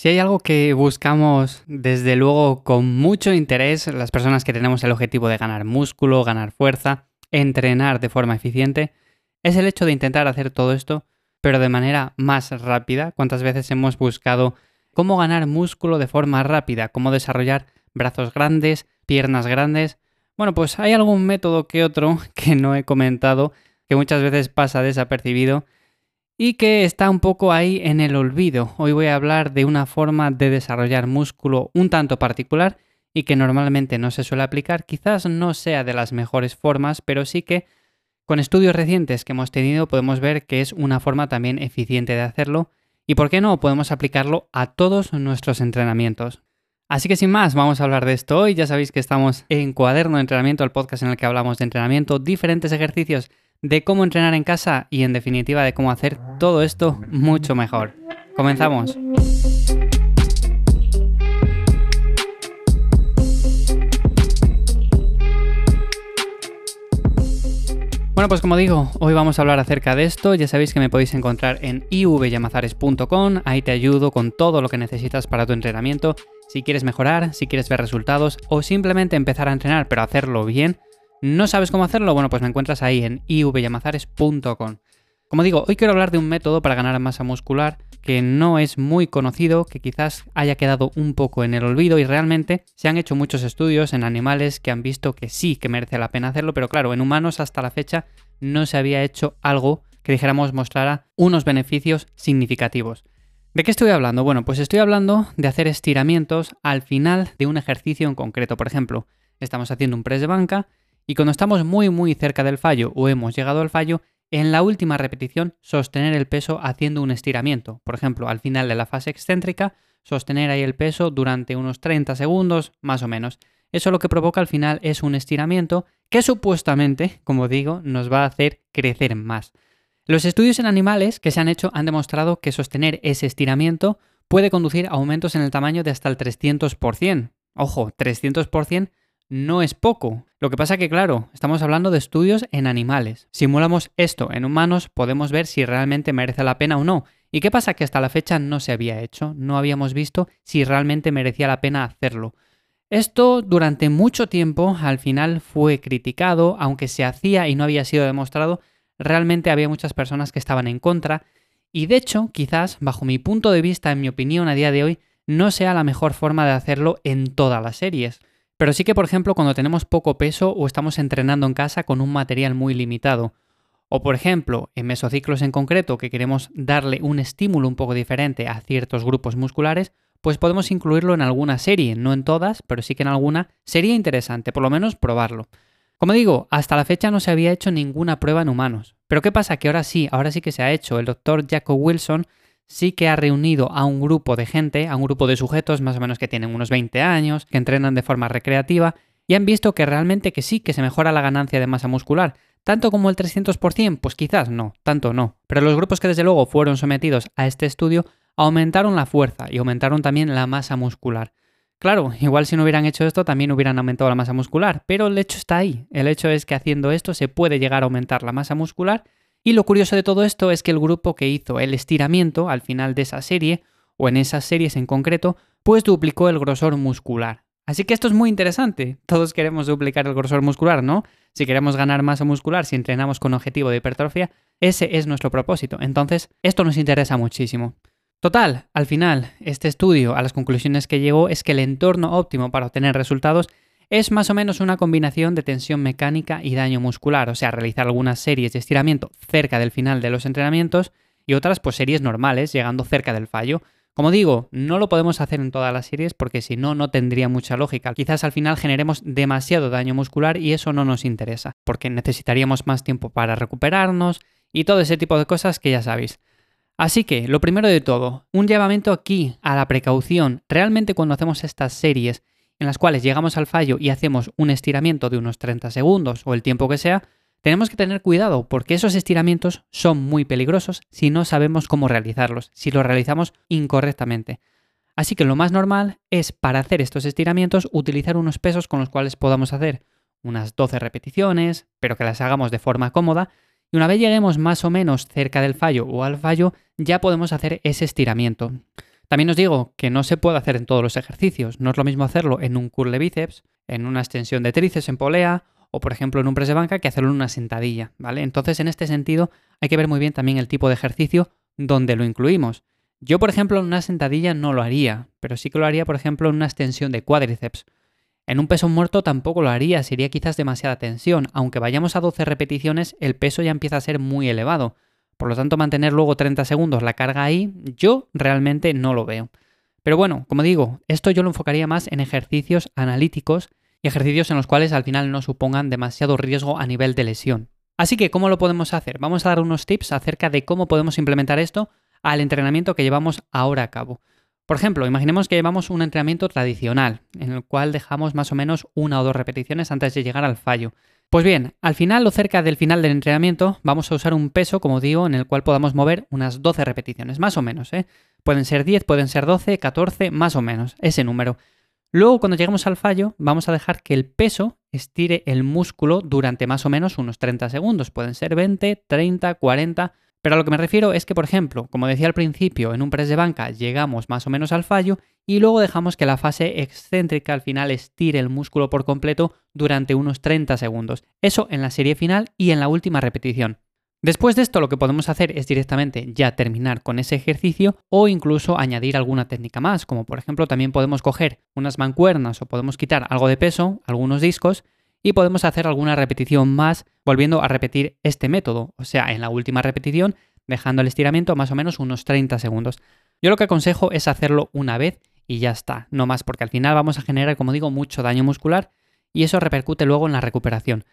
Si hay algo que buscamos desde luego con mucho interés, las personas que tenemos el objetivo de ganar músculo, ganar fuerza, entrenar de forma eficiente, es el hecho de intentar hacer todo esto, pero de manera más rápida. ¿Cuántas veces hemos buscado cómo ganar músculo de forma rápida? ¿Cómo desarrollar brazos grandes, piernas grandes? Bueno, pues hay algún método que otro que no he comentado, que muchas veces pasa desapercibido y que está un poco ahí en el olvido. Hoy voy a hablar de una forma de desarrollar músculo un tanto particular y que normalmente no se suele aplicar. Quizás no sea de las mejores formas, pero sí que con estudios recientes que hemos tenido podemos ver que es una forma también eficiente de hacerlo y por qué no podemos aplicarlo a todos nuestros entrenamientos. Así que sin más, vamos a hablar de esto hoy. Ya sabéis que estamos en Cuaderno de Entrenamiento, el podcast en el que hablamos de entrenamiento, diferentes ejercicios de cómo entrenar en casa y en definitiva de cómo hacer todo esto mucho mejor. Comenzamos. Bueno, pues como digo, hoy vamos a hablar acerca de esto. Ya sabéis que me podéis encontrar en ivyamazares.com. Ahí te ayudo con todo lo que necesitas para tu entrenamiento. Si quieres mejorar, si quieres ver resultados o simplemente empezar a entrenar pero hacerlo bien, ¿No sabes cómo hacerlo? Bueno, pues me encuentras ahí en ivyamazares.com. Como digo, hoy quiero hablar de un método para ganar masa muscular que no es muy conocido, que quizás haya quedado un poco en el olvido y realmente se han hecho muchos estudios en animales que han visto que sí que merece la pena hacerlo, pero claro, en humanos hasta la fecha no se había hecho algo que dijéramos mostrara unos beneficios significativos. ¿De qué estoy hablando? Bueno, pues estoy hablando de hacer estiramientos al final de un ejercicio en concreto. Por ejemplo, estamos haciendo un press de banca y cuando estamos muy muy cerca del fallo o hemos llegado al fallo, en la última repetición sostener el peso haciendo un estiramiento. Por ejemplo, al final de la fase excéntrica, sostener ahí el peso durante unos 30 segundos más o menos. Eso lo que provoca al final es un estiramiento que supuestamente, como digo, nos va a hacer crecer más. Los estudios en animales que se han hecho han demostrado que sostener ese estiramiento puede conducir a aumentos en el tamaño de hasta el 300%. Ojo, 300% no es poco. Lo que pasa que, claro, estamos hablando de estudios en animales. Simulamos esto en humanos, podemos ver si realmente merece la pena o no. ¿Y qué pasa? Que hasta la fecha no se había hecho, no habíamos visto si realmente merecía la pena hacerlo. Esto durante mucho tiempo al final fue criticado, aunque se hacía y no había sido demostrado, realmente había muchas personas que estaban en contra, y de hecho, quizás, bajo mi punto de vista, en mi opinión a día de hoy, no sea la mejor forma de hacerlo en todas las series. Pero sí que, por ejemplo, cuando tenemos poco peso o estamos entrenando en casa con un material muy limitado. O, por ejemplo, en mesociclos en concreto, que queremos darle un estímulo un poco diferente a ciertos grupos musculares, pues podemos incluirlo en alguna serie, no en todas, pero sí que en alguna. Sería interesante, por lo menos, probarlo. Como digo, hasta la fecha no se había hecho ninguna prueba en humanos. Pero ¿qué pasa? Que ahora sí, ahora sí que se ha hecho. El doctor Jacob Wilson sí que ha reunido a un grupo de gente, a un grupo de sujetos más o menos que tienen unos 20 años, que entrenan de forma recreativa y han visto que realmente que sí, que se mejora la ganancia de masa muscular. ¿Tanto como el 300%? Pues quizás no, tanto no. Pero los grupos que desde luego fueron sometidos a este estudio aumentaron la fuerza y aumentaron también la masa muscular. Claro, igual si no hubieran hecho esto también hubieran aumentado la masa muscular, pero el hecho está ahí. El hecho es que haciendo esto se puede llegar a aumentar la masa muscular y lo curioso de todo esto es que el grupo que hizo el estiramiento al final de esa serie, o en esas series en concreto, pues duplicó el grosor muscular. Así que esto es muy interesante. Todos queremos duplicar el grosor muscular, ¿no? Si queremos ganar masa muscular, si entrenamos con objetivo de hipertrofia, ese es nuestro propósito. Entonces, esto nos interesa muchísimo. Total, al final, este estudio a las conclusiones que llegó es que el entorno óptimo para obtener resultados es más o menos una combinación de tensión mecánica y daño muscular, o sea, realizar algunas series de estiramiento cerca del final de los entrenamientos y otras pues series normales, llegando cerca del fallo. Como digo, no lo podemos hacer en todas las series porque si no, no tendría mucha lógica. Quizás al final generemos demasiado daño muscular y eso no nos interesa, porque necesitaríamos más tiempo para recuperarnos y todo ese tipo de cosas que ya sabéis. Así que, lo primero de todo, un llamamiento aquí a la precaución. Realmente cuando hacemos estas series en las cuales llegamos al fallo y hacemos un estiramiento de unos 30 segundos o el tiempo que sea, tenemos que tener cuidado porque esos estiramientos son muy peligrosos si no sabemos cómo realizarlos, si los realizamos incorrectamente. Así que lo más normal es para hacer estos estiramientos utilizar unos pesos con los cuales podamos hacer unas 12 repeticiones, pero que las hagamos de forma cómoda, y una vez lleguemos más o menos cerca del fallo o al fallo, ya podemos hacer ese estiramiento. También os digo que no se puede hacer en todos los ejercicios. No es lo mismo hacerlo en un curl de bíceps, en una extensión de tríceps en polea o por ejemplo en un press de banca que hacerlo en una sentadilla, ¿vale? Entonces en este sentido hay que ver muy bien también el tipo de ejercicio donde lo incluimos. Yo, por ejemplo, en una sentadilla no lo haría, pero sí que lo haría, por ejemplo, en una extensión de cuádriceps. En un peso muerto tampoco lo haría, sería quizás demasiada tensión. Aunque vayamos a 12 repeticiones, el peso ya empieza a ser muy elevado. Por lo tanto, mantener luego 30 segundos la carga ahí, yo realmente no lo veo. Pero bueno, como digo, esto yo lo enfocaría más en ejercicios analíticos y ejercicios en los cuales al final no supongan demasiado riesgo a nivel de lesión. Así que, ¿cómo lo podemos hacer? Vamos a dar unos tips acerca de cómo podemos implementar esto al entrenamiento que llevamos ahora a cabo. Por ejemplo, imaginemos que llevamos un entrenamiento tradicional, en el cual dejamos más o menos una o dos repeticiones antes de llegar al fallo. Pues bien, al final o cerca del final del entrenamiento vamos a usar un peso, como digo, en el cual podamos mover unas 12 repeticiones, más o menos. ¿eh? Pueden ser 10, pueden ser 12, 14, más o menos, ese número. Luego, cuando lleguemos al fallo, vamos a dejar que el peso estire el músculo durante más o menos unos 30 segundos. Pueden ser 20, 30, 40 pero a lo que me refiero es que, por ejemplo, como decía al principio, en un press de banca llegamos más o menos al fallo y luego dejamos que la fase excéntrica al final estire el músculo por completo durante unos 30 segundos. Eso en la serie final y en la última repetición. Después de esto lo que podemos hacer es directamente ya terminar con ese ejercicio o incluso añadir alguna técnica más, como por ejemplo también podemos coger unas mancuernas o podemos quitar algo de peso, algunos discos y podemos hacer alguna repetición más volviendo a repetir este método, o sea, en la última repetición dejando el estiramiento más o menos unos 30 segundos. Yo lo que aconsejo es hacerlo una vez y ya está, no más, porque al final vamos a generar, como digo, mucho daño muscular y eso repercute luego en la recuperación.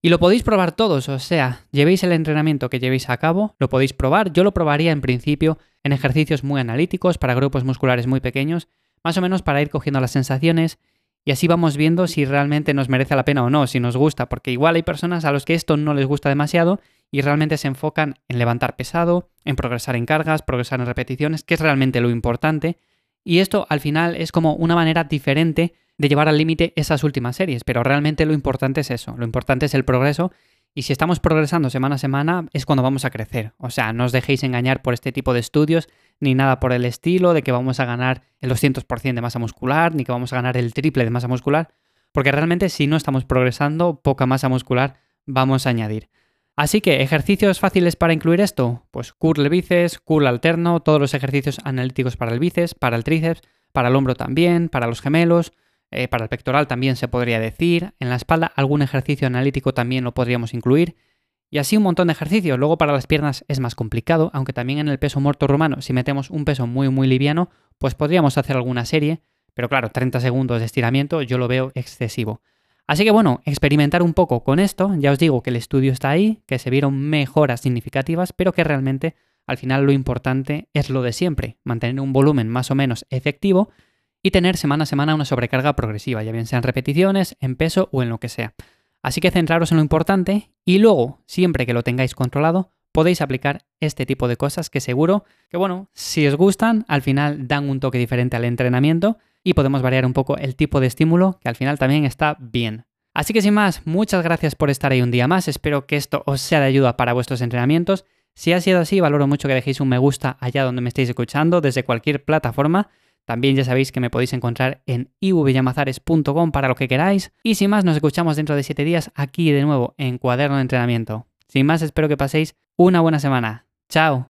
Y lo podéis probar todos, o sea, llevéis el entrenamiento que llevéis a cabo, lo podéis probar, yo lo probaría en principio en ejercicios muy analíticos para grupos musculares muy pequeños, más o menos para ir cogiendo las sensaciones y así vamos viendo si realmente nos merece la pena o no, si nos gusta, porque igual hay personas a los que esto no les gusta demasiado y realmente se enfocan en levantar pesado, en progresar en cargas, progresar en repeticiones, que es realmente lo importante. Y esto al final es como una manera diferente de llevar al límite esas últimas series, pero realmente lo importante es eso, lo importante es el progreso y si estamos progresando semana a semana es cuando vamos a crecer. O sea, no os dejéis engañar por este tipo de estudios ni nada por el estilo de que vamos a ganar el 200% de masa muscular, ni que vamos a ganar el triple de masa muscular, porque realmente si no estamos progresando, poca masa muscular vamos a añadir. Así que, ¿ejercicios fáciles para incluir esto? Pues curl bíceps, curl alterno, todos los ejercicios analíticos para el bíceps, para el tríceps, para el hombro también, para los gemelos, eh, para el pectoral también se podría decir, en la espalda algún ejercicio analítico también lo podríamos incluir, y así un montón de ejercicios. Luego para las piernas es más complicado, aunque también en el peso muerto romano, si metemos un peso muy muy liviano, pues podríamos hacer alguna serie, pero claro, 30 segundos de estiramiento yo lo veo excesivo. Así que bueno, experimentar un poco con esto, ya os digo que el estudio está ahí, que se vieron mejoras significativas, pero que realmente al final lo importante es lo de siempre, mantener un volumen más o menos efectivo y tener semana a semana una sobrecarga progresiva, ya bien sean repeticiones, en peso o en lo que sea. Así que centraros en lo importante y luego, siempre que lo tengáis controlado, podéis aplicar este tipo de cosas que seguro que, bueno, si os gustan, al final dan un toque diferente al entrenamiento y podemos variar un poco el tipo de estímulo, que al final también está bien. Así que sin más, muchas gracias por estar ahí un día más, espero que esto os sea de ayuda para vuestros entrenamientos. Si ha sido así, valoro mucho que dejéis un me gusta allá donde me estéis escuchando, desde cualquier plataforma. También ya sabéis que me podéis encontrar en ivyamazares.com para lo que queráis. Y sin más, nos escuchamos dentro de 7 días aquí de nuevo en Cuaderno de Entrenamiento. Sin más, espero que paséis una buena semana. ¡Chao!